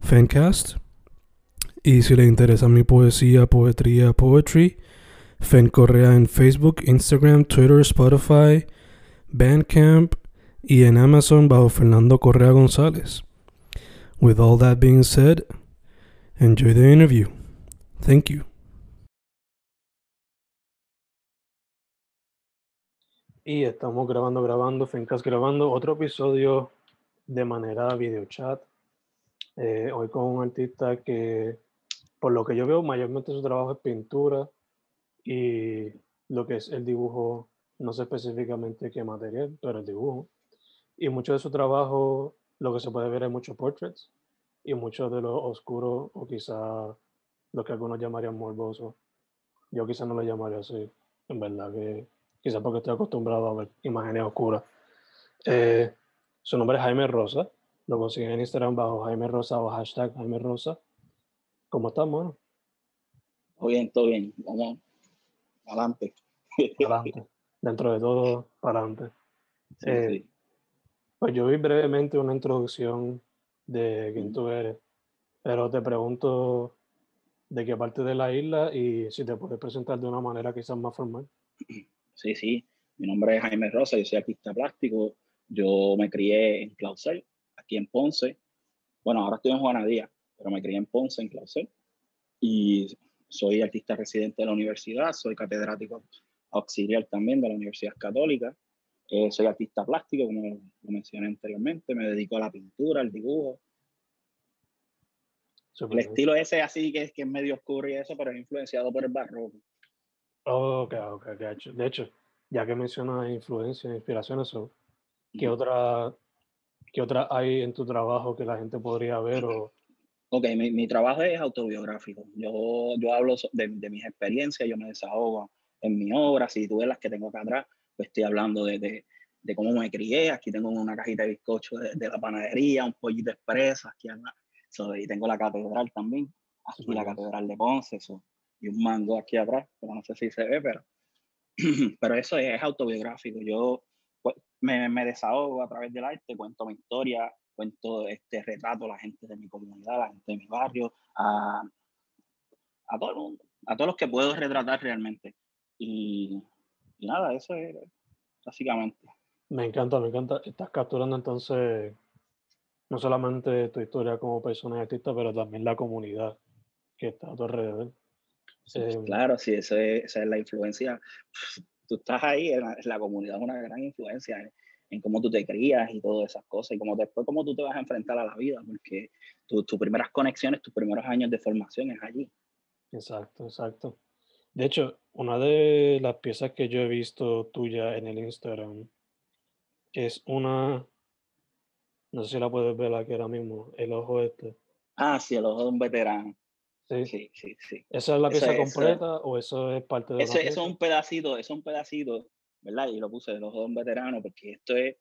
Fancast. Y si le interesa mi poesía, poetría, poetry, Fen Correa en Facebook, Instagram, Twitter, Spotify, Bandcamp y en Amazon bajo Fernando Correa González. With all that being said, enjoy the interview. Thank you. Y estamos grabando, grabando, Fencast grabando otro episodio de manera video chat. Eh, hoy con un artista que, por lo que yo veo, mayormente su trabajo es pintura y lo que es el dibujo, no sé específicamente qué material, pero el dibujo. Y mucho de su trabajo, lo que se puede ver es muchos portraits y mucho de lo oscuro o quizá lo que algunos llamarían morboso. Yo quizá no lo llamaría así, en verdad que quizá porque estoy acostumbrado a ver imágenes oscuras. Eh, su nombre es Jaime Rosa, lo consiguen en Instagram bajo Jaime Rosa o hashtag Jaime Rosa. ¿Cómo estás, mano? Todo bien, todo bien. Vamos adelante. Adelante. Dentro de todo, para adelante. Sí, Eh, sí. Pues yo vi brevemente una introducción de quién tú eres, pero te pregunto de qué parte de la isla y si te puedes presentar de una manera quizás más formal. sí, sí. Mi nombre es Jaime Rosa, yo soy artista plástico. Yo me crié en Clausel, aquí en Ponce. Bueno, ahora estoy en Juanadía, pero me crié en Ponce, en Clausel. Y soy artista residente de la universidad, soy catedrático auxiliar también de la Universidad Católica. Eh, soy artista plástico, como lo mencioné anteriormente. Me dedico a la pintura, al dibujo. Súper El bien. estilo ese así que es, que es medio oscuro y eso, pero es influenciado por el barroco. Oh, ok, ok, de hecho, ya que mencionas influencias, inspiraciones, so, ¿qué Ujú. otra, qué otra hay en tu trabajo que la gente podría ver o Ok, mi, mi trabajo es autobiográfico. Yo, yo hablo de, de mis experiencias, yo me desahogo en mi obra. Si tú ves las que tengo acá atrás, pues estoy hablando de, de, de cómo me crié. Aquí tengo una cajita de bizcocho de, de la panadería, un pollito expresa, aquí. So, y tengo la catedral también, aquí la bien. catedral de Ponce, so, y un mango aquí atrás, pero no sé si se ve, pero, pero eso es, es autobiográfico. Yo me, me desahogo a través del arte, cuento mi historia, cuento este retrato a la gente de mi comunidad, a la gente de mi barrio, a, a todo el mundo, a todos los que puedo retratar realmente. Y, y nada, eso es básicamente. Me encanta, me encanta. Estás capturando entonces no solamente tu historia como persona y artista, pero también la comunidad que está a tu alrededor. Em, Claro, sí, eso es- esa es la influencia. Tú estás ahí, en la, en la comunidad es una gran influencia en, en cómo tú te crías y todas esas cosas, y cómo después cómo tú te vas a enfrentar a la vida, porque tu- tus primeras conexiones, tus primeros años de formación es allí. Exacto, exacto. De hecho, una de las piezas que yo he visto tuya en el Instagram es una, no sé si la puedes ver aquí ahora mismo, el ojo este. Ah, sí, el ojo de un veterano. Sí. Sí, sí, sí. ¿Esa es la pieza esa- completa o eso es parte de Eso, eso es un pedacito, eso es un pedacito, ¿verdad? Y lo puse el ojo de un veterano, porque esto es,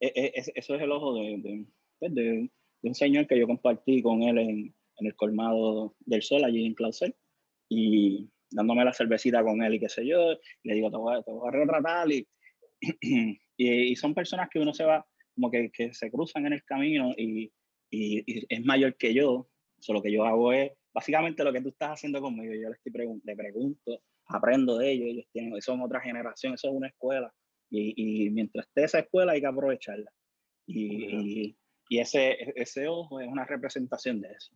e- e- es- eso es el ojo de, de, pues, de- de un señor que yo compartí con él en, en el colmado del sol, allí en Clausel, y dándome la cervecita con él y qué sé yo, le digo, te voy a, te voy a retratar, y, y, y son personas que uno se va, como que, que se cruzan en el camino y, y- y es mayor que yo, so, lo que yo hago es básicamente lo que tú estás haciendo conmigo, yo le, estoy pregun- le pregunto, aprendo de ellos, ellos tienen, son otra generación, eso es una escuela, y, y mientras esté esa escuela hay que aprovecharla. Y, y, y ese, ese ojo es una representación de eso.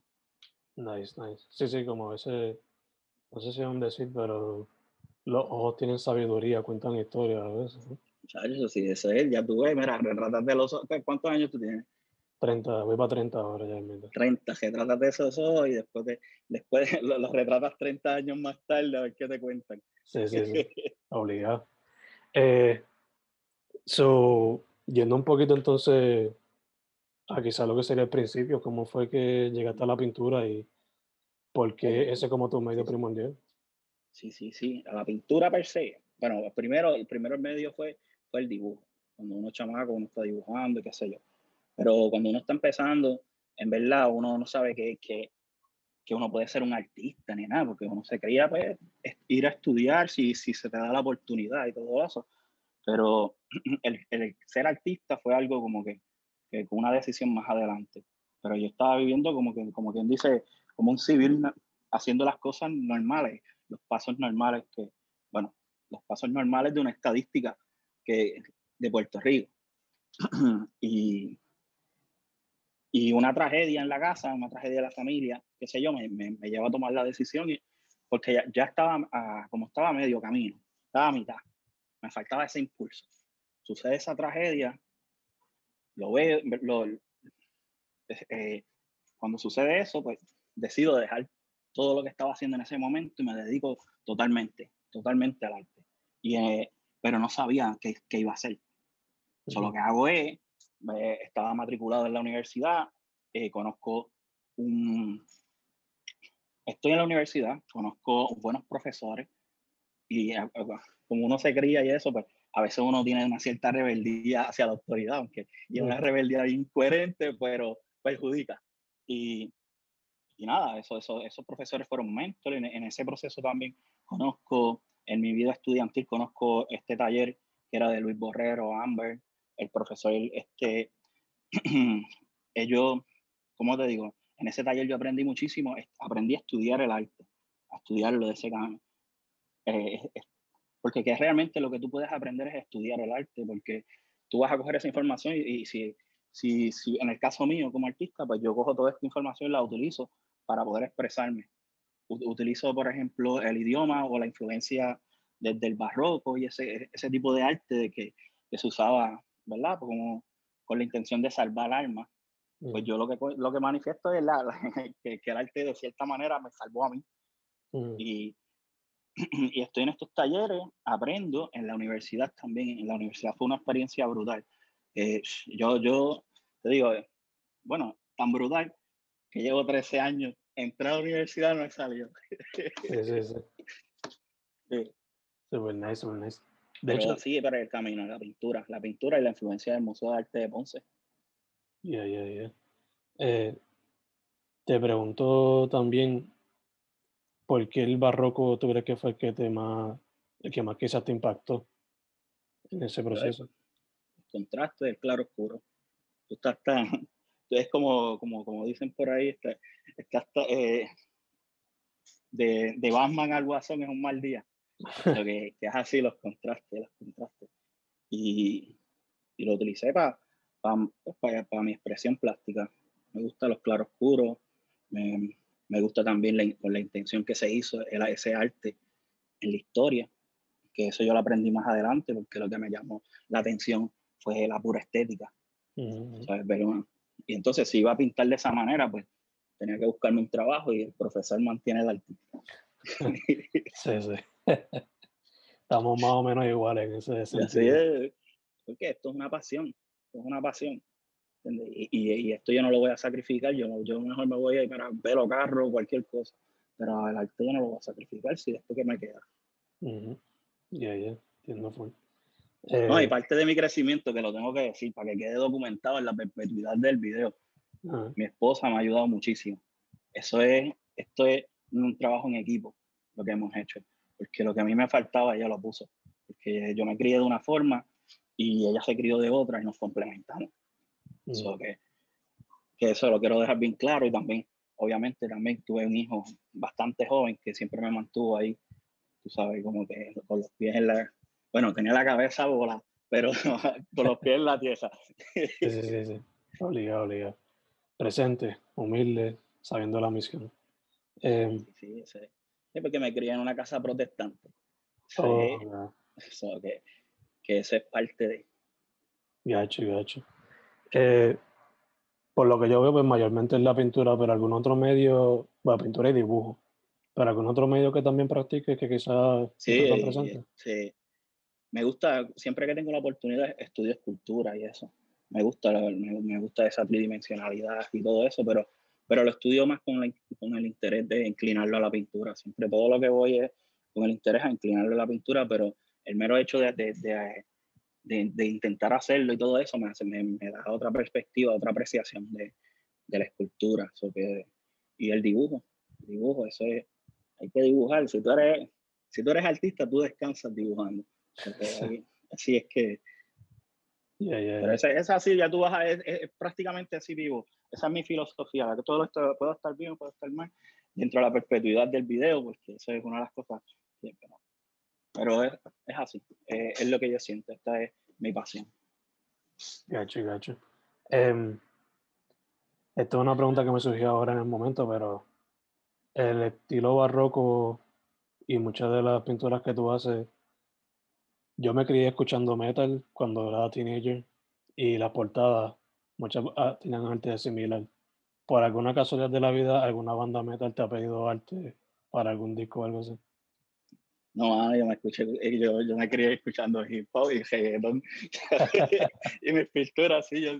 Nice, nice. Sí, sí, como ese, no sé si es un decir, pero los ojos tienen sabiduría, cuentan historias a veces. ¿no? Eso sí, eso es, ya tú ves, mira, de los ojos. ¿Cuántos años tú tienes? 30, voy para 30 ahora ya. Mira. 30, de esos ojos y después, de, después los, retratas 30 años más tarde a ver qué te cuentan. Sí, sí, sí. Obligado. Eh, so, yendo un poquito entonces a quizá lo que sería el principio, cómo fue que llegaste a la pintura y por qué ese como tu medio primordial. Sí, sí, sí, a la pintura per se. Bueno, primero, el primero medio fue, fue el dibujo. Cuando uno chamaco, uno está dibujando y qué sé yo. Pero cuando uno está empezando, en verdad uno no sabe que, que, que uno puede ser un artista ni nada, porque uno se creía pues, ir a estudiar si, si se te da la oportunidad y todo eso. Pero el, el ser artista fue algo como que, que, una decisión más adelante. Pero yo estaba viviendo como, que, como quien dice, como un civil haciendo las cosas normales, los pasos normales que, bueno, los pasos normales de una estadística que, de Puerto Rico. y, y una tragedia en la casa, una tragedia de la familia, qué sé yo, me, me, me lleva a tomar la decisión y, porque ya, ya estaba, a, como estaba a medio camino, estaba a mitad, me faltaba ese impulso. Sucede esa tragedia, lo veo, lo, eh, cuando sucede eso, pues decido dejar todo lo que estaba haciendo en ese momento y me dedico totalmente, totalmente al arte. Y, eh, pero no sabía qué, qué iba a hacer. Uh -huh. lo que hago es eh, estaba matriculado en la universidad, eh, conozco un... Estoy en la universidad, conozco buenos profesores y eh, como uno se cría y eso, pues a veces uno tiene una cierta rebeldía hacia la autoridad, aunque y una rebeldía incoherente, pero perjudica. Y, y nada, eso, eso, esos profesores fueron mentores. En, en, ese proceso también conozco, en mi vida estudiantil, conozco este taller que era de Luis Borrero, Amber, el profesor, este, ellos, ¿cómo te digo? En ese taller yo aprendí muchísimo, aprendí a estudiar el arte, a estudiarlo de ese camino. Eh, porque que realmente lo que tú puedes aprender es estudiar el arte, porque tú vas a coger esa información y, y si, si, si, en el caso mío como artista, pues yo cojo toda esta información y la utilizo para poder expresarme. Utilizo, por ejemplo, el idioma o la influencia desde el barroco y ese, ese tipo de arte de que, que se usaba ¿verdad? Pues como con la intención de salvar almas. Mm. Pues yo lo que, lo que manifiesto es la, la, que, que, el arte de cierta manera me salvó a mí. Mm. Y, y estoy en estos talleres, aprendo en la universidad también. En la universidad fue una experiencia brutal. Eh, yo, yo te digo, bueno, tan brutal que llevo 13 años, entré a la universidad no he salido. Sí, sí, sí. sí. Super nice, super nice. De hecho, sigue para el camino, la pintura, la pintura y la influencia del Museo de Arte de Ponce. Ya, ya, ya. Te pregunto también, ¿por qué el barroco tú crees que fue el que, te más, el que más quizás te impactó en ese proceso? El contraste del claro oscuro. Tú estás tan, tú es como, como, como dicen por ahí, estás, estás eh, de, de Batman al Guasón es un mal día lo que, que, es así, los contrastes, los contrastes. Y, y lo utilicé para pa, pa, pa, mi expresión plástica. Me gustan los claroscuros, me, me gusta también la, con la intención que se hizo el, ese arte en la historia, que eso yo lo aprendí más adelante, porque lo que me llamó la atención fue la pura estética. Uh -huh. ¿sabes? Pero, y entonces, si iba a pintar de esa manera, pues tenía que buscarme un trabajo y el profesor mantiene el artista. sí, sí. Estamos más o menos iguales en ese sentido. Así es, porque esto es una pasión, esto es una pasión. Y, y, y, esto yo no lo voy a sacrificar, yo, yo mejor me voy a ir para pelo, carro, cualquier cosa. Pero el arte yo no lo voy a sacrificar si después que me queda. Ya, uh -huh. ya, yeah, yeah. entiendo. Full. Eh, no, y parte de mi crecimiento, que lo tengo que decir, para que quede documentado en la perpetuidad del video. Uh -huh. Mi esposa me ha ayudado muchísimo. Eso es, esto es un trabajo en equipo, lo que hemos hecho porque lo que a mí me faltaba ella lo puso, porque yo me crié de una forma y ella se crió de otra y nos complementamos. Mm. So que, que eso lo quiero dejar bien claro y también, obviamente, también tuve un hijo bastante joven que siempre me mantuvo ahí, tú sabes, como que con los pies en la... Bueno, tenía la cabeza bola, pero con los pies en la tierra. sí, sí, sí, sí. Obligado, obligado. Presente, humilde, sabiendo la misión. Eh, sí, sí, sí, porque me crié en una casa protestante. Oh, eso, que, que eso es parte de. Gacho, gacho. Eh, por lo que yo veo, pues mayormente es la pintura, pero algún otro medio, bueno, pintura y dibujo, pero algún otro medio que también practique que quizás sí, presente. Sí, me gusta, siempre que tengo la oportunidad, estudio escultura y eso. Me gusta, me, gusta esa tridimensionalidad y todo eso, pero, pero lo estudio más con, con el interés de inclinarlo a la pintura. Siempre todo lo que voy es con el interés a inclinarlo a la pintura, pero el mero hecho de, de, de, intentar hacerlo y todo eso me, me, me, da otra perspectiva, otra apreciación de, la escultura que, y el dibujo. El dibujo, eso es, hay que dibujar. Si tú eres, si tú eres artista, tú descansas dibujando. así es que... Pero es, así, ya tú vas a... Es, prácticamente así vivo. Esa es mi filosofía, que todo esto puedo estar bien, puedo estar mal, dentro de la perpetuidad del video, porque eso es una de las cosas que, pero es, es así, eh, es lo que yo siento, esta es mi pasión. Gacho, gacho. Eh, esta es una pregunta que me surgió ahora en el momento, pero el estilo barroco y muchas de las pinturas que tú haces, yo me crié escuchando metal cuando era teenager y las portadas, muchas ah, tienen arte similar. ¿Por alguna casualidad de la vida, alguna banda metal te ha pedido arte para algún disco o algo así? No, yo me escuché, eh, yo, yo me crié escuchando hip hop y reggaeton. y mi pintura así, yo,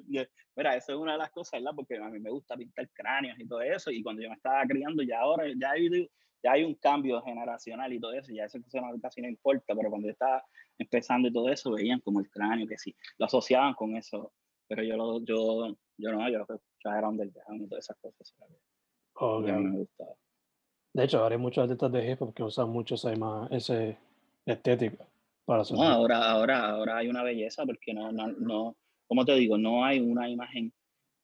mira, eso es una de las cosas, ¿verdad? Porque a mí me gusta pintar cráneos y todo eso, y cuando yo me estaba criando, ya ahora, ya hay, ya hay un cambio generacional y todo eso, ya eso casi no importa, pero cuando yo estaba empezando y todo eso, veían como el cráneo, que sí, lo asociaban con eso, pero yo, lo, yo, yo no, yo lo que escuchaba era underground y todas esas cosas. Okay. me gustaba. De hecho, ahora hay muchos artistas de hip hop que usan mucho esa, ese estética para su. No, ahora, ahora, ahora hay una belleza porque no, no, no, como te digo, no hay una imagen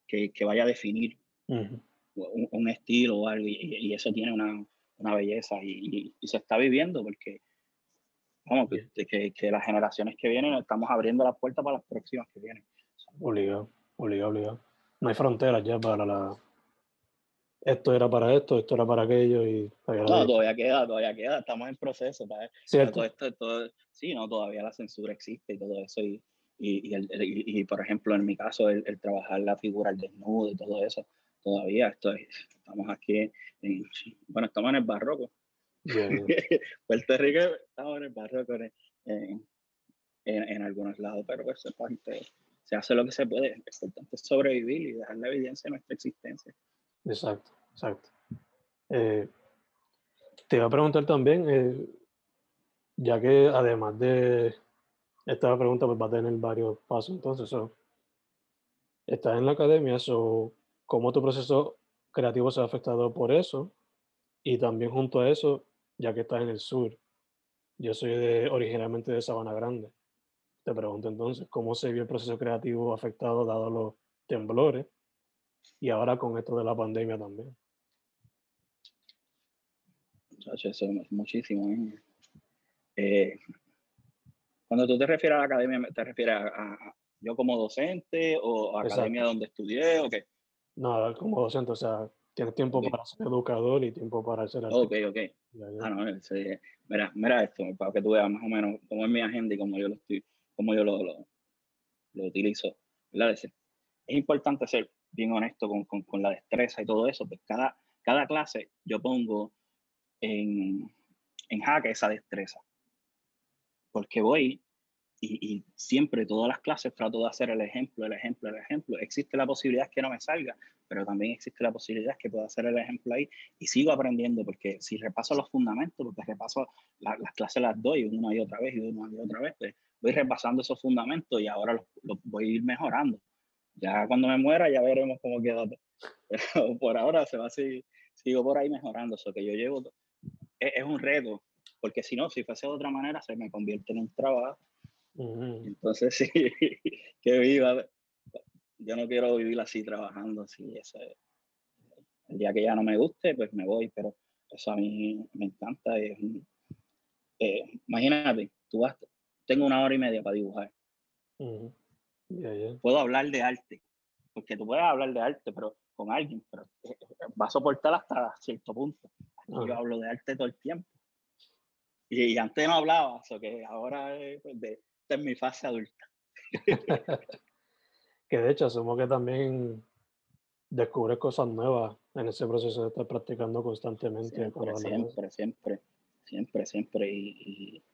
que, que vaya a definir un, estilo o algo y, eso tiene una, una belleza y, y, se está viviendo porque, vamos, que, que, que, las generaciones que vienen estamos abriendo las puertas para las próximas que vienen. Obligado, obligado, obligado. No hay fronteras ya para la, esto era para esto, esto era para aquello y... No, todavía queda, todavía queda, estamos en proceso. ¿Cierto? esto, todo, sí, no, todavía la censura existe y todo eso y, y, y, por ejemplo, en mi caso, el, trabajar la figura, el desnudo y todo eso, todavía estoy, estamos aquí, en, bueno, estamos en el barroco. Puerto Rico estamos en el barroco en, en, algunos lados, pero pues se hace lo que se puede, sobrevivir y dejar la evidencia de nuestra existencia. Exacto, exacto. Eh, te iba a preguntar también, eh, ya que además de esta pregunta pues va a tener varios pasos, entonces, estás en la academia, ¿cómo tu proceso creativo se ha afectado por eso? Y también junto a eso, ya que estás en el sur, yo soy de, originalmente de Sabana Grande. Te pregunto entonces, ¿cómo se vio el proceso creativo afectado dado los temblores? y ahora con esto de la pandemia también. Eso es muchísimo. ¿eh? Eh, cuando tú te refieres a la academia, ¿te refieres a, yo como docente o a academia donde estudié o qué? No, como docente, o sea, tienes tiempo para ser educador y tiempo para ser artista. Ok, ok. Ah, no, mira, mira esto, para que tú veas más o menos cómo es mi agenda y cómo yo lo estoy, cómo yo lo, lo, lo utilizo. ¿verdad? Es importante ser bien honesto con, con, con, la destreza y todo eso, pues cada, cada clase yo pongo en, en jaque esa destreza. Porque voy y, y, siempre todas las clases trato de hacer el ejemplo, el ejemplo, el ejemplo. Existe la posibilidad que no me salga, pero también existe la posibilidad que pueda hacer el ejemplo ahí y sigo aprendiendo porque si repaso los fundamentos, porque repaso las clases las doy una y otra vez y una y otra vez, pues voy repasando esos fundamentos y ahora los, los voy a ir mejorando. Ya cuando me muera ya veremos cómo queda. Pero por ahora se va así, sigo por ahí mejorando. Eso que yo llevo es, un reto, porque si no, si fuese de otra manera, se me convierte en un trabajo. Entonces, sí, que viva. Yo no quiero vivir así trabajando, así. Ese, el día que ya no me guste, pues me voy, pero eso a mí me encanta. Es, eh, imagínate, tú vas, tengo una hora y media para dibujar. Puedo hablar de arte, porque tú puedes hablar de arte, pero con alguien, pero eh, va a soportar hasta cierto punto. yo hablo de arte todo el tiempo. Y, antes no hablaba, eso que ahora es, pues, de, esta es mi fase adulta. que de hecho asumo que también descubres cosas nuevas en ese proceso de estar practicando constantemente. Siempre, siempre, siempre, siempre, siempre, y, y,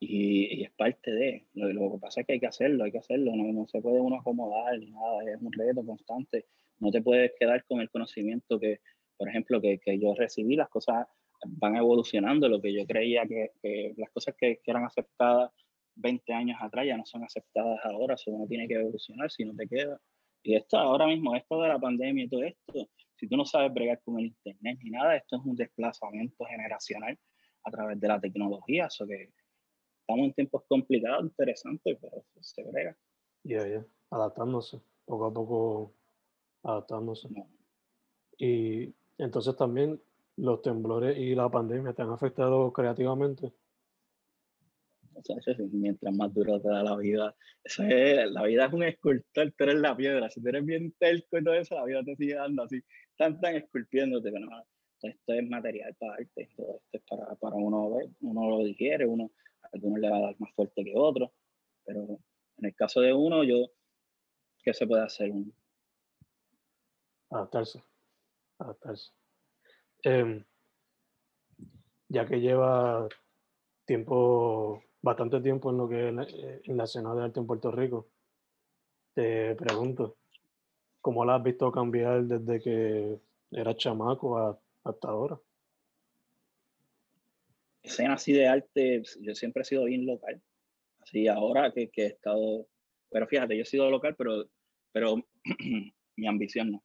es parte de. Lo, que pasa es que hay que hacerlo, hay que hacerlo, no, no se puede uno acomodar ni nada, es un reto constante. No te puedes quedar con el conocimiento que, por ejemplo, que, que yo recibí, las cosas van evolucionando, lo que yo creía que, que las cosas que, que, eran aceptadas 20 años atrás ya no son aceptadas ahora, eso uno tiene que evolucionar si no te queda. Y esto ahora mismo, esto de la pandemia y todo esto, si tú no sabes bregar con el internet ni nada, esto es un desplazamiento generacional a través de la tecnología, eso que estamos en tiempos complicados, interesantes, pero se brega. Ya, ya, adaptándose, poco a poco adaptándose. Y entonces también los temblores y la pandemia te han afectado creativamente. O sea, mientras más duro te da la vida. Eso es, la vida es un escultor, tú eres la piedra. Si tú eres bien telco y todo eso, la vida te sigue dando así, tan, tan esculpiéndote. Pero no, esto es material para arte, todo esto es para, para uno ver, uno lo digiere, uno, algunos le va a dar más fuerte que otro. Pero en el caso de uno, yo, ¿qué se puede hacer? Adaptarse, adaptarse. Em, ya que lleva tiempo, bastante tiempo en lo que es en la escena de arte en Puerto Rico, te pregunto, ¿cómo la has visto cambiar desde que eras chamaco hasta ahora? Escena así de arte, yo siempre he sido bien local. Así ahora que, que he estado, pero fíjate, yo he sido local, pero, pero mi ambición no.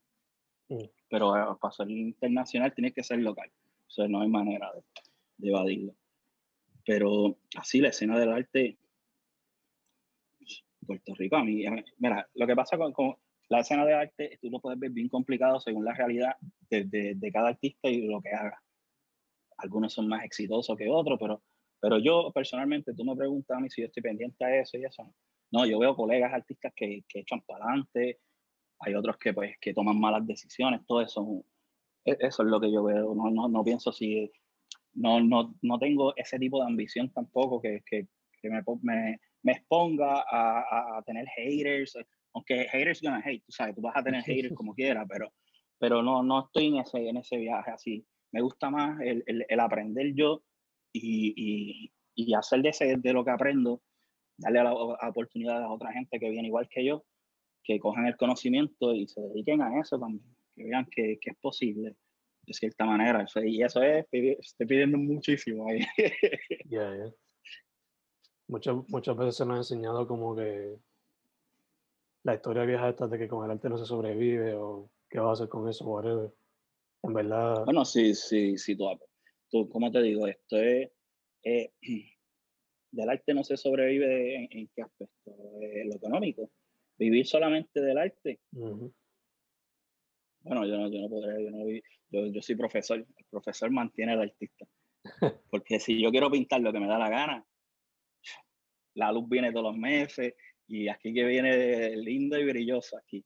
Mm. Pero eh, para ser internacional tiene que ser local. O sea, no hay manera de, evadirlo. Pero así la escena del arte, Puerto Rico, a mí, mira, lo que pasa con, la escena de arte, tú lo puedes ver bien complicado según la realidad de, de, cada artista y lo que haga. Algunos son más exitosos que otros, pero, pero yo personalmente, tú me preguntas a mí si yo estoy pendiente a eso y eso. No, yo veo colegas artistas que, que echan para adelante, hay otros que, pues, que toman malas decisiones, todo eso, e, eso es lo que yo veo, no, no, no pienso si, no, no, no, tengo ese tipo de ambición tampoco que, que, que me, me, me, exponga a, a, tener haters, aunque haters gonna hate, tú sabes, tú vas a tener haters como quieras, pero, pero no, no estoy en ese, en ese viaje así. Me gusta más el, el, aprender yo y, y, y, hacer de, ese, de lo que aprendo, darle la, a oportunidad a otra gente que viene igual que yo que cojan el conocimiento y se dediquen a eso también, que vean que, que es posible de cierta manera. y eso es, estoy pidiendo muchísimo ahí. Muchas, muchas veces se nos ha enseñado como que la historia vieja esta de que con el arte no se sobrevive o qué va a hacer con eso, whatever. En verdad. Bueno, sí, sí, sí, tú, tú ¿cómo te digo? Esto es. Eh, del arte no se sobrevive en, en qué aspecto? Eh, lo económico vivir solamente del arte. Bueno, yo no, yo no podré, yo, no, yo, yo soy profesor, el profesor mantiene al artista. Porque si yo quiero pintar lo que me da la gana, la luz viene todos los meses y aquí que viene lindo y brilloso aquí.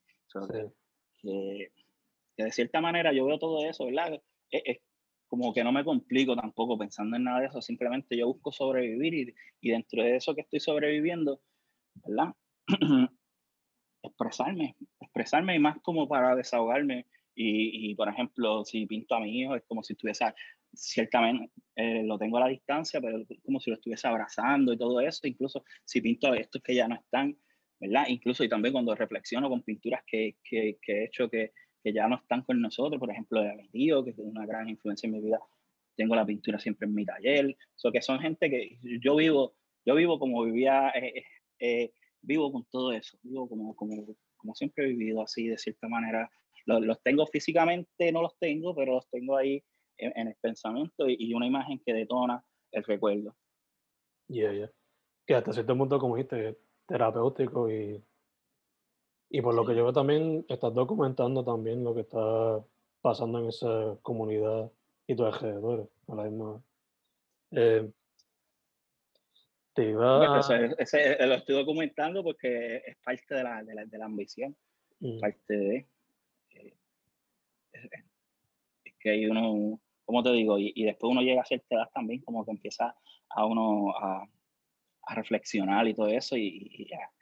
que, de cierta manera yo veo todo eso, ¿verdad? Es, como que no me complico tampoco pensando en nada de eso, simplemente yo busco sobrevivir y, y dentro de eso que estoy sobreviviendo, ¿verdad? expresarme, expresarme y más como para desahogarme. Y, y, por ejemplo, si pinto a mi hijo, es como si estuviese, ciertamente eh, lo tengo a la distancia, pero como si lo estuviese abrazando y todo eso. Incluso si pinto a estos que ya no están, ¿verdad? Incluso y también cuando reflexiono con pinturas que, que, que he hecho que, que, ya no están con nosotros, por ejemplo, de mi tío, que es una gran influencia en mi vida. Tengo la pintura siempre en mi taller. So que son gente que yo vivo, yo vivo como vivía. Eh, eh, vivo con todo eso, vivo como, como, como siempre he vivido así, de cierta manera. Los, los tengo físicamente, no los tengo, pero los tengo ahí en, el pensamiento y, una imagen que detona el recuerdo. Yeah, yeah. Que hasta cierto punto, como dijiste, terapéutico y, y por lo que yo veo también, estás documentando también lo que está pasando en esa comunidad y tus alrededores a la misma. Eh, ese, lo estoy documentando porque es parte de la, de la, de la ambición, mm. parte de... Eh, es, que hay uno, como te digo, y, después uno llega a cierta edad también, como que empieza a uno a, a reflexionar y todo eso, y, a,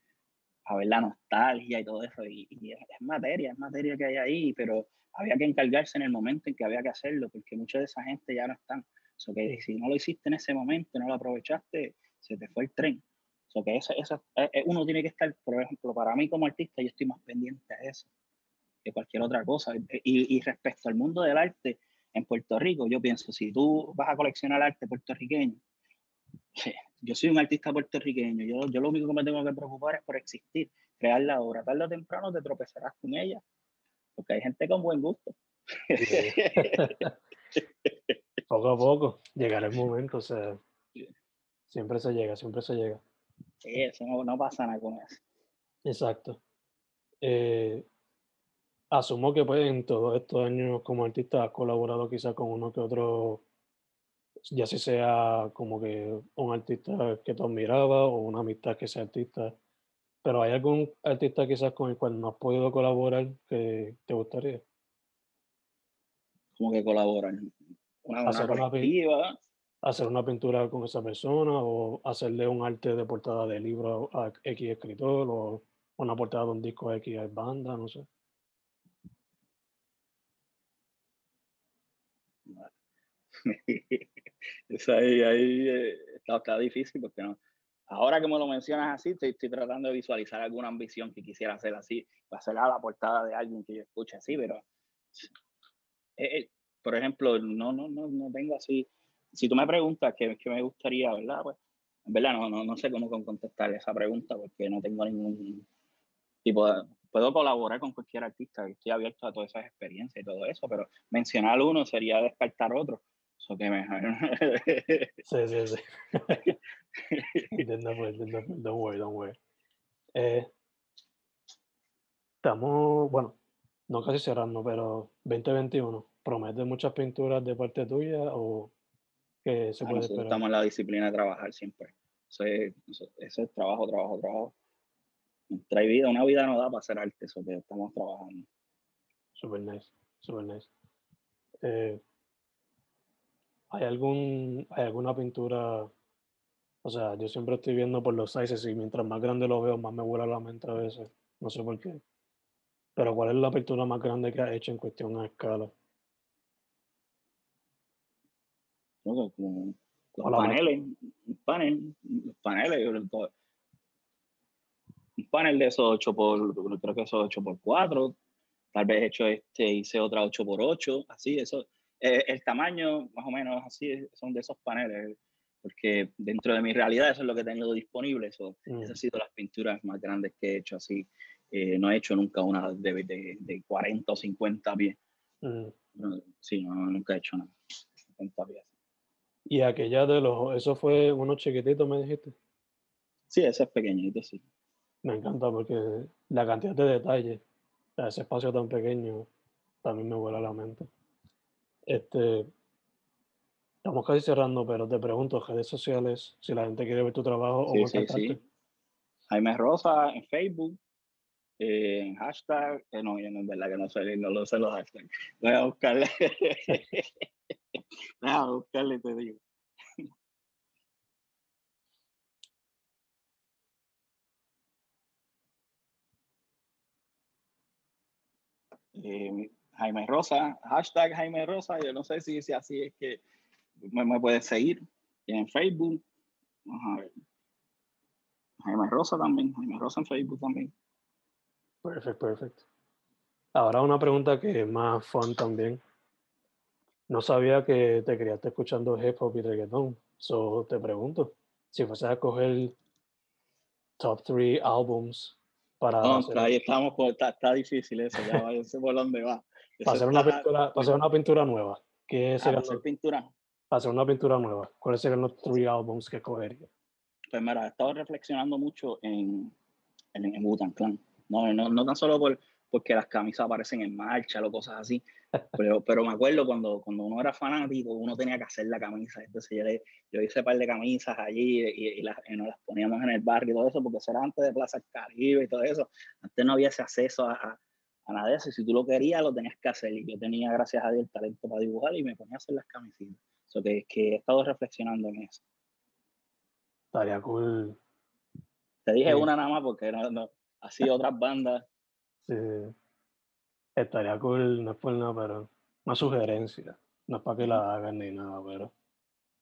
ver la nostalgia y todo eso, y, es materia, es materia que hay ahí, pero había que encargarse en el momento en que había que hacerlo, porque mucha de esa gente ya no están. So que si no lo hiciste en ese momento, no lo aprovechaste, se te fue el tren. So que eso, eso, eh, eh, uno tiene que estar, por ejemplo, para mí como artista, yo estoy más pendiente a eso que cualquier otra cosa. Y, y respecto al mundo del arte en Puerto Rico, yo pienso, si tú vas a coleccionar arte puertorriqueño, yo soy un artista puertorriqueño, yo, yo lo único que me tengo que preocupar es por existir, crear la obra. Tarde o temprano te tropezarás con ella, porque hay gente con buen gusto. poco a poco, llegará el momento, o sea, siempre se llega, siempre se llega. Sí, eso no, pasa nada con eso. Exacto. Eh, asumo que pues en todos estos años como artista has colaborado quizás con uno que otro, ya si sea como que un artista que tú admirabas o una amistad que sea artista, pero ¿hay algún artista quizás con el cual no has podido colaborar que te gustaría? ¿Cómo que colaborar? Una, hacer, una hacer una pintura con esa persona o hacerle un arte de portada de libro a X escritor o una portada de un disco a X banda, no sé. Eso ahí, ahí eh, está, difícil porque no. Ahora que me lo mencionas así, estoy, estoy, tratando de visualizar alguna ambición que quisiera hacer así, hacer a la portada de alguien que yo escuche así, pero eh, eh, por ejemplo, no, no, no, no tengo así. Si tú me preguntas qué, qué me gustaría, ¿verdad? Pues, en verdad no, no, no sé cómo contestar esa pregunta porque no tengo ningún tipo de, puedo colaborar con cualquier artista, estoy abierto a todas esas experiencias y todo eso, pero mencionar uno sería descartar otro. Eso que me... sí, sí, sí. don't worry, don't worry. Eh, estamos, bueno, no casi cerrando, pero 2021, ¿promete muchas pinturas de parte tuya o que se ah, puede esperar? Estamos en la disciplina de trabajar siempre. Eso eso es trabajo, trabajo, trabajo trae vida, una vida no da para hacer arte, eso que estamos trabajando. Super nice, super nice. Eh, ¿hay, algún, ¿Hay alguna pintura? O sea, yo siempre estoy viendo por los sizes y mientras más grande lo veo, más me vuela la mente a veces. No sé por qué. Pero ¿cuál es la pintura más grande que has hecho en cuestión a escala? Como, los paneles, panel, los paneles, un panel de esos 8 por, creo que esos 8 por 4, tal vez hecho este, hice otra 8 por 8, así, eso, eh, el tamaño más o menos así son de esos paneles, porque dentro de mi realidad eso es lo que he tenido disponible, eso, mm. esas han sido las pinturas más grandes que he hecho así, eh, no he hecho nunca una de, de, de 40 o 50 pies, mm. sí, no, nunca he hecho nada, 50 pies. ¿Y aquella de los, eso fue uno chiquitito, me dijiste? Sí, ese es pequeñito, sí. Me encanta porque la cantidad de detalles, ese espacio tan pequeño, también me vuela la mente. Este, estamos casi cerrando, pero te pregunto, redes sociales, si la gente quiere ver tu trabajo sí, o sí, sí. Jaime Rosa en Facebook, eh, en hashtag, eh, no, yo no es verdad que no sé, no lo sé los hashtags. Voy a buscarle. Voy a buscarle, te digo. Eh, Jaime Rosa, hashtag Jaime Rosa, yo no sé si, si así es que me, me puedes seguir en Facebook. Vamos a ver. Jaime Rosa también, Jaime Rosa en Facebook también. Perfecto, perfecto. Ahora una pregunta que es más fun también. No sabía que te criaste escuchando hip hop y reggaeton. So te pregunto, si fuese a coger top 3 albums para ahí estamos, está, difícil eso, ya sé por dónde va. Para hacer, una pintura, para hacer una pintura nueva. ¿qué para hacer pintura. Para hacer una pintura nueva. ¿Cuáles serían los tres álbumes que cogería? Pues mira, he estado reflexionando mucho en, en, en Clan. No, no, no tan solo por, porque las camisas aparecen en marcha o cosas así. Pero, pero me acuerdo cuando, cuando uno era fanático, uno tenía que hacer la camisa. Entonces yo, yo hice un par de camisas allí y, las, nos las poníamos en el barrio y todo eso, porque eso era antes de Plaza Caribe y todo eso. Antes no había ese acceso a, a nada de eso. Si tú lo querías, lo tenías que hacer. Y yo tenía, gracias a Dios, el talento para dibujar y me ponía a hacer las camisitas. So que, que he estado reflexionando en eso. Estaría cool. Te dije Sí. una nada más porque no, no, así otras bandas. Sí. Estaría cool, no es por nada, pero una sugerencia. No es para que la hagan ni nada, pero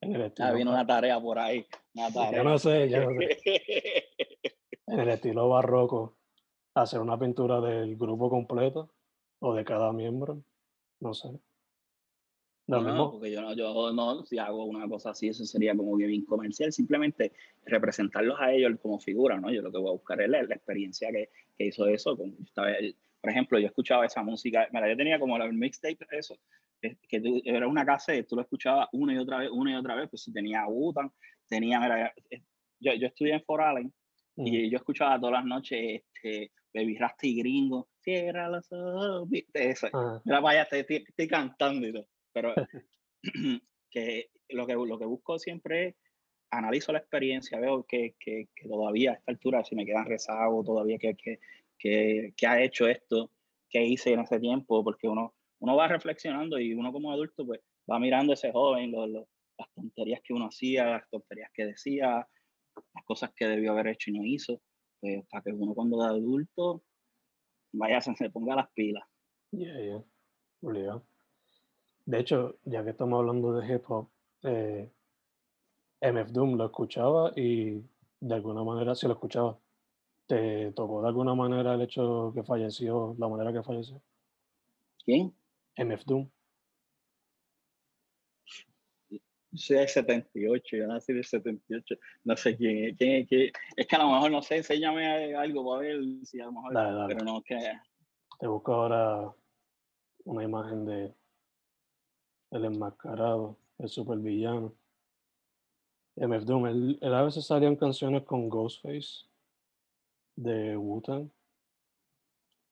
en el estilo. Ah, viene una tarea por ahí. Una tarea. Yo no sé, yo no sé. En el estilo barroco, hacer una pintura del grupo completo o de cada miembro. No sé. No, mismo. porque yo no, yo no, si hago una cosa así, eso sería como que bien comercial, simplemente representarlos a ellos como figura, ¿no? Yo lo que voy a buscar es la, la experiencia que, que hizo eso. Estaba- por ejemplo, yo escuchaba esa música, mira, yo tenía como el mixtape, eso, que, que tú- era una cassette, tú lo escuchabas una y otra vez, una y otra vez, pues si tenía Wutan, tenía, mira, eh, yo, yo estudié en Fort Allen, y yo escuchaba todas las noches este, Baby Rasta y Gringo, cierra los ojos, viste, eso. Mira, vaya, estoy, estoy- cantando y todo. Pero que lo, que lo que busco siempre es analizo la experiencia, veo que, que, que todavía a esta altura, si me quedan rezagos, todavía que, que, que, que ha hecho esto, que hice en ese tiempo, porque uno, uno va reflexionando y uno como adulto pues va mirando a ese joven, lo- lo- las tonterías que uno hacía, las tonterías que decía, las cosas que debió haber hecho y no hizo, pues para que uno cuando de adulto vaya, se, se ponga las pilas. Yeah, yeah. Obligado. De hecho, ya que estamos hablando de hip hop, eh, MF Doom lo escuchaba y de alguna manera, si lo escuchaba, ¿te tocó de alguna manera el hecho que falleció, la manera que falleció? ¿Quién? MF Doom. Yo soy del 78, yo nací del 78, no sé quién es, quién es, quién es. Que a lo mejor, no sé, enséñame algo para ver si a lo mejor, Dale, dale. pero no, que Te busco ahora una imagen de el enmascarado, el supervillano. MF Doom, él, él a veces salía en canciones con Ghostface de Wu-Tang,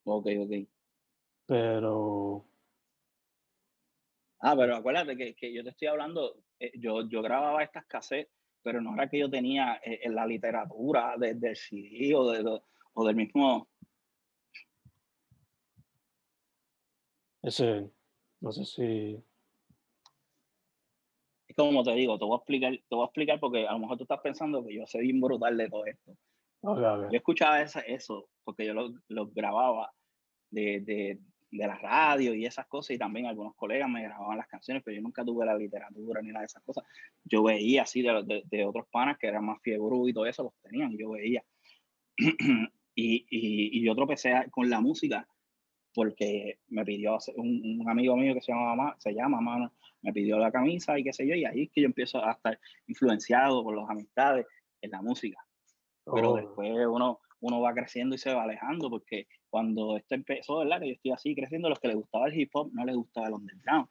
ok, ok. pero Ah, pero acuérdate que, que yo te estoy hablando, eh, yo, yo grababa estas cassettes, pero no era que yo tenía eh, en la literatura de- del CD o, de, o del mismo, ese, no sé si, es como te digo, te voy a explicar, te voy a explicar porque a lo mejor tú estás pensando que yo soy bien brutal de todo esto. Yo escuchaba esa- eso porque yo lo, lo grababa de, de, de la radio y esas cosas y también algunos colegas me grababan las canciones, pero yo nunca tuve la literatura ni nada de esas cosas. Yo veía así de, de, de otros panas que eran más fiebre y todo eso, los tenían, yo veía. y, y, y yo tropecé con la música porque me pidió un, un amigo mío que se llama, Ma- se llama Mano, me pidió la camisa y qué sé yo, y ahí es que yo empiezo a estar influenciado por las amistades en la música pero Oh, después uno, uno va creciendo y se va alejando, porque cuando esto empezó, ¿verdad? Que yo estoy así creciendo, los que les gustaba el hip hop no les gustaba el underground.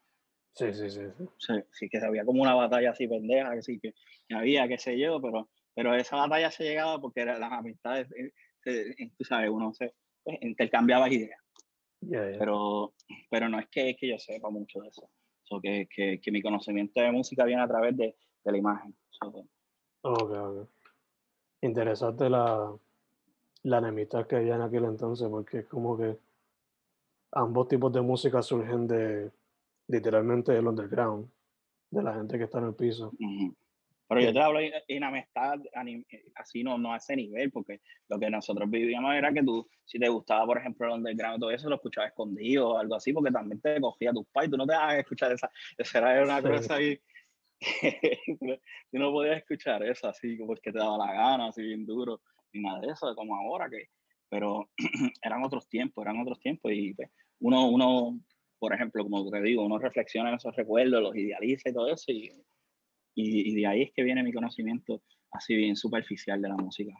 sí, sí, sí, sí. Sí, sí que había como una batalla así pendeja, que sí que, que había, qué sé yo, pero, pero esa batalla se llegaba porque era- las amistades, eh, se- eh, tú sabes, uno se pues, intercambiaba ideas, Yeah, yeah. pero, pero no es que, es que yo sepa mucho de eso. So, que, que, que mi conocimiento de música viene a través de, de la imagen. So, Ok, ok. Interesante la, la enemistad que había en aquel entonces, porque es como que ambos tipos de música surgen de literalmente del underground, de la gente que está en el piso. Pero yo Sí. te hablo en, amistad, así no, no a ese nivel, porque lo que nosotros vivíamos era que tú, si te gustaba, por ejemplo, el underground, todo eso lo escuchabas escondido o algo así, porque también te cogía tus pais, tú no te a escuchar esa, esa era una Sí. cosa ahí, tú no podías escuchar eso así, porque te daba la gana, así bien duro, ni nada de eso, como ahora que, pero eran otros tiempos, eran otros tiempos, y pues, uno, uno, por ejemplo, como te digo, uno reflexiona en esos recuerdos, los idealiza y todo eso, y y, y de ahí es que viene mi conocimiento así bien superficial de la música.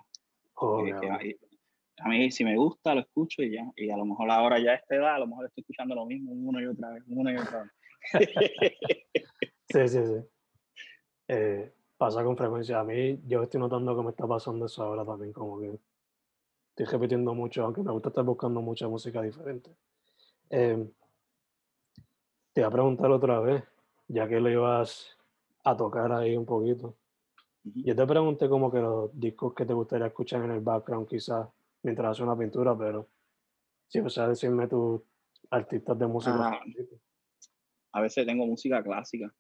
Ok, Que- que a mí si me gusta lo escucho y ya, y a lo mejor ahora ya a esta edad, a lo mejor estoy escuchando lo mismo una y otra vez, una y otra vez. Sí, sí, sí. Eh, pasa con frecuencia. A mí, yo estoy notando que me está pasando eso ahora también, como que estoy repitiendo mucho, aunque me gusta estar buscando mucha música diferente. Eh, te iba a preguntar otra vez, ya que lo ibas a tocar ahí un poquito. Yo te pregunté como que los discos que te gustaría escuchar en el background quizás mientras haces una pintura, pero Sí, o sea, decirme tus artistas de música. Ah, a veces tengo música clásica.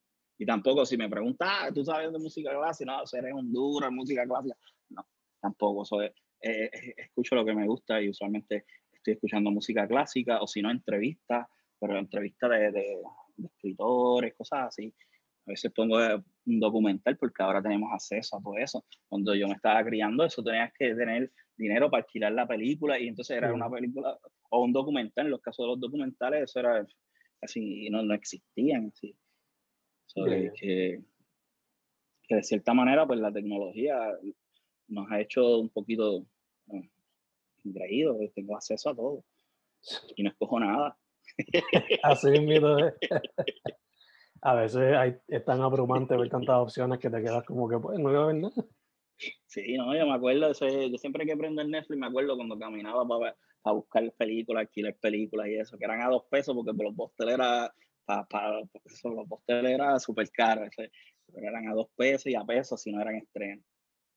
Y tampoco, si me preguntas, ah, ¿tú sabes de música clásica? No, ser en Honduras, música clásica. No, tampoco. Soy, eh, eh, escucho lo que me gusta y usualmente estoy escuchando música clásica o si no, entrevistas, pero entrevistas de, de, escritores, cosas así. A veces pongo eh, un documental porque ahora tenemos acceso a todo eso. Cuando yo me estaba criando, eso tenías que tener dinero para alquilar la película y entonces era una película o un documental. En los casos de los documentales, eso era así, no, no existían. Así. Que, que, de cierta manera, pues la tecnología nos ha hecho un poquito ingreídos, tengo acceso a todo y no escojo nada. Así mismo ¿eh? A veces hay, es tan abrumante ver tantas opciones que te quedas como que, pues, no voy a ver nada. Sí, no, yo me acuerdo, yo siempre que prendo el Netflix me acuerdo cuando caminaba para, para buscar películas, alquilar películas y eso, que eran a dos pesos porque los posteles era, para, para, los posteles era súper caros, pero eran a dos pesos y a pesos si no eran estrenos.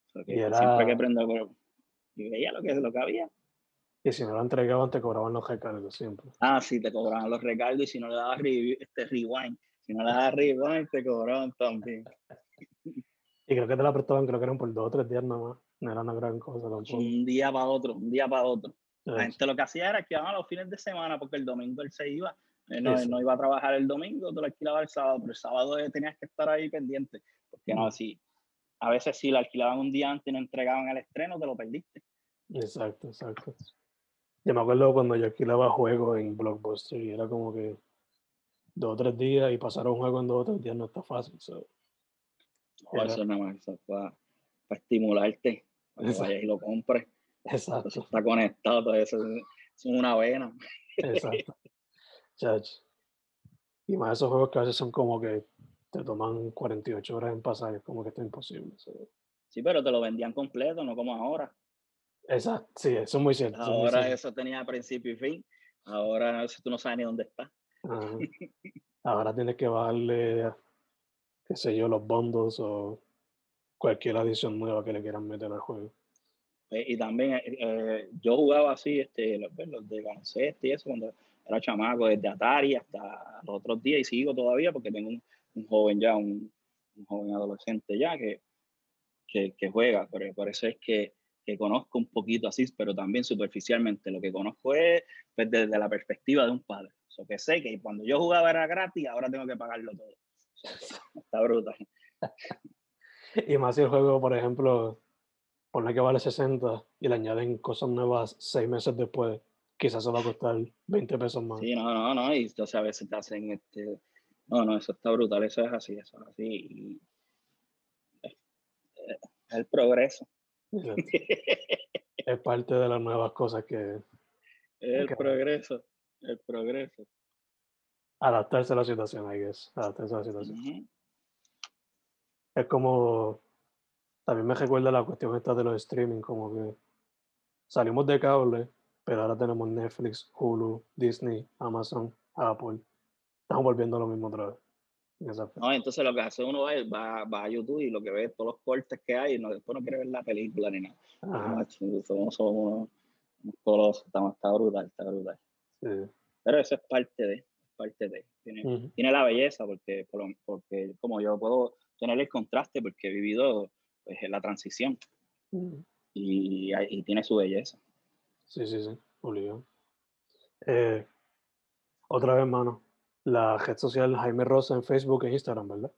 Siempre que prendo, y veía lo que, lo que había. Y si no lo entregaban, te cobraban los recargos siempre. Ah, sí, te cobraban los recargos y si no le dabas este, rewind, si no le dabas rewind, te cobraban también. Y creo que te la prestaban, creo que eran por dos o tres días nomás. No era una gran cosa tampoco. Un día para otro, un día para otro. La gente lo que hacía era que iban a los fines de semana porque el domingo él se iba. No, no, iba a trabajar el domingo, te lo alquilaba el sábado, pero el sábado tenías que estar ahí pendiente. Porque no, así a veces si lo alquilaban un día antes y no entregaban el estreno, te lo perdiste. Exacto, exacto. Yo me acuerdo cuando yo alquilaba juegos en Blockbuster y era como que dos o tres días y pasar un juego en dos o tres días no está fácil. So. Eso nada más, para, estimularte, para que vayas y lo compres. Exacto. Eso está conectado, todo eso es una vena. Exacto. Chach. Y más esos juegos que a veces son como que te toman 48 horas en pasar, es como que está imposible. Sí, pero te lo vendían completo, no como ahora. Exacto, sí, eso es muy cierto. Ahora eso tenía principio y fin. Ahora tú no sabes ni dónde está. Ahora tienes que bajarle, qué sé yo, los bondos o cualquier adición nueva que le quieran meter al juego. Pues, y también eh, eh, yo jugaba así, este, los, pues, los de baloncesto y eso, cuando era chamaco, desde Atari hasta los otros días, y sigo todavía porque tengo un, un joven ya, un, un, joven adolescente ya que, que, que juega, por eso es que que conozco un poquito así, pero también superficialmente. Lo que conozco es pues, desde la perspectiva de un padre. eso que sé que cuando yo jugaba era gratis, ahora tengo que pagarlo todo. está brutal. y más si el juego, por ejemplo, pone que vale 60 y le añaden cosas nuevas seis meses después, quizás se va a costar 20 pesos más. Sí, no, no, no. Y entonces a veces te hacen este. No, no, eso está brutal, eso es así, eso es así. es el progreso es parte de las nuevas cosas que... El progreso, el progreso. Adaptarse a la situación, I guess. Adaptarse a la situación. Es como... También me recuerda la cuestión esta de los streaming, como que salimos de cable, pero ahora tenemos Netflix, Hulu, Disney, Amazon, Apple. Estamos volviendo a lo mismo otra vez. No, entonces lo que hace uno es va, va, a YouTube y lo que ve todos los cortes que hay y no, después no quiere ver la película ni nada. Ah, somos, somos unos colosos, está, está, brutal, está brutal. Pero eso es parte de, parte de. Tiene, tiene la belleza porque, porque como yo puedo tener el contraste porque he vivido pues, la transición y, y, tiene su belleza. Sí, sí, sí, Olivia. Eh, otra vez, mano, la red social Jaime Rosa en Facebook e Instagram, ¿verdad?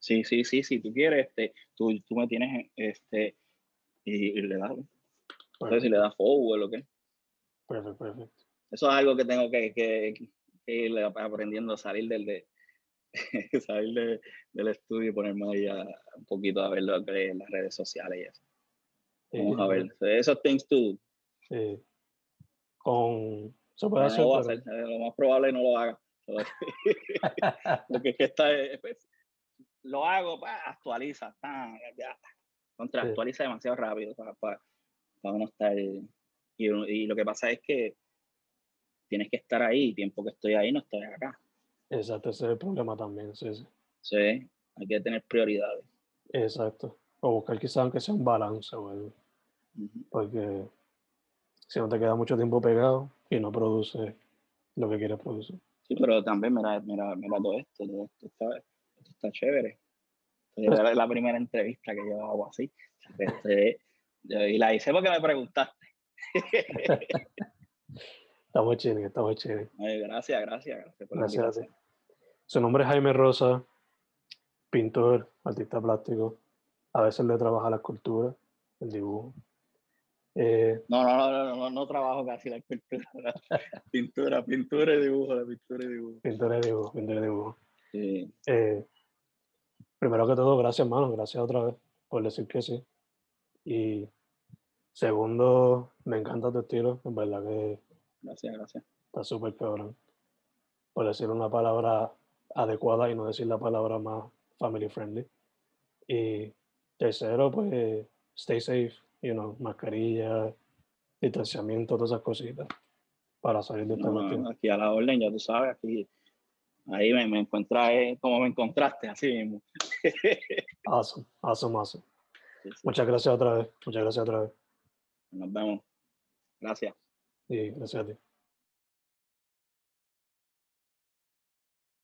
Sí, sí, sí, si tú quieres, este, tú, tú me tienes, este, y, le das, no sé si le das forward o lo que. Perfecto, perfecto. Eso es algo que tengo que, que, que ir aprendiendo a salir del, de, salir del estudio y ponerme ahí a, un poquito a ver lo que en las redes sociales y eso. Vamos a ver. Esos things to Sí. Con. Eso puede hacer, lo más probable no lo haga. Porque es que está, pues, lo hago, pues, actualiza, ya, contra, actualiza demasiado rápido para, para, no estar. Y, y, lo que pasa es que tienes que estar ahí, tiempo que estoy ahí no estoy acá. Exacto, ese es el problema también, sí, sí. Sí, hay que tener prioridades. Exacto. O buscar quizás aunque sea un balance, Porque si no te queda mucho tiempo pegado y no produce lo que quieres producir. Sí, pero también mira, mira, mira todo esto, todo esto está, esto está chévere. Es la primera entrevista que yo hago así. Este, y la hice porque me preguntaste. estamos chidos, estamos chidos. Gracias, gracias, gracias. Por gracias a Su nombre es Jaime Rosa, pintor, artista plástico. A veces le trabaja la escultura, el dibujo. Eh, no, no, no, no, no, trabajo casi la escultura. pintura, pintura y dibujo, la pintura y dibujo. Pintura y dibujo, pintura y dibujo. Eh, primero que todo, gracias, hermano. Gracias otra vez por decir que sí. Y segundo, me encanta tu estilo. En verdad que. Gracias, gracias. Está súper cabrón. Por decir una palabra adecuada y no decir la palabra más family friendly. Y tercero, pues, stay safe you know, mascarilla, distanciamiento, todas esas cositas para salir de esta no, Aquí a la orden, ya tú sabes, aquí ahí me, me encontré como me encontraste, así mismo. awesome, awesome, awesome. Muchas gracias otra vez, muchas gracias otra vez. Nos vemos. Gracias. Sí, gracias a ti.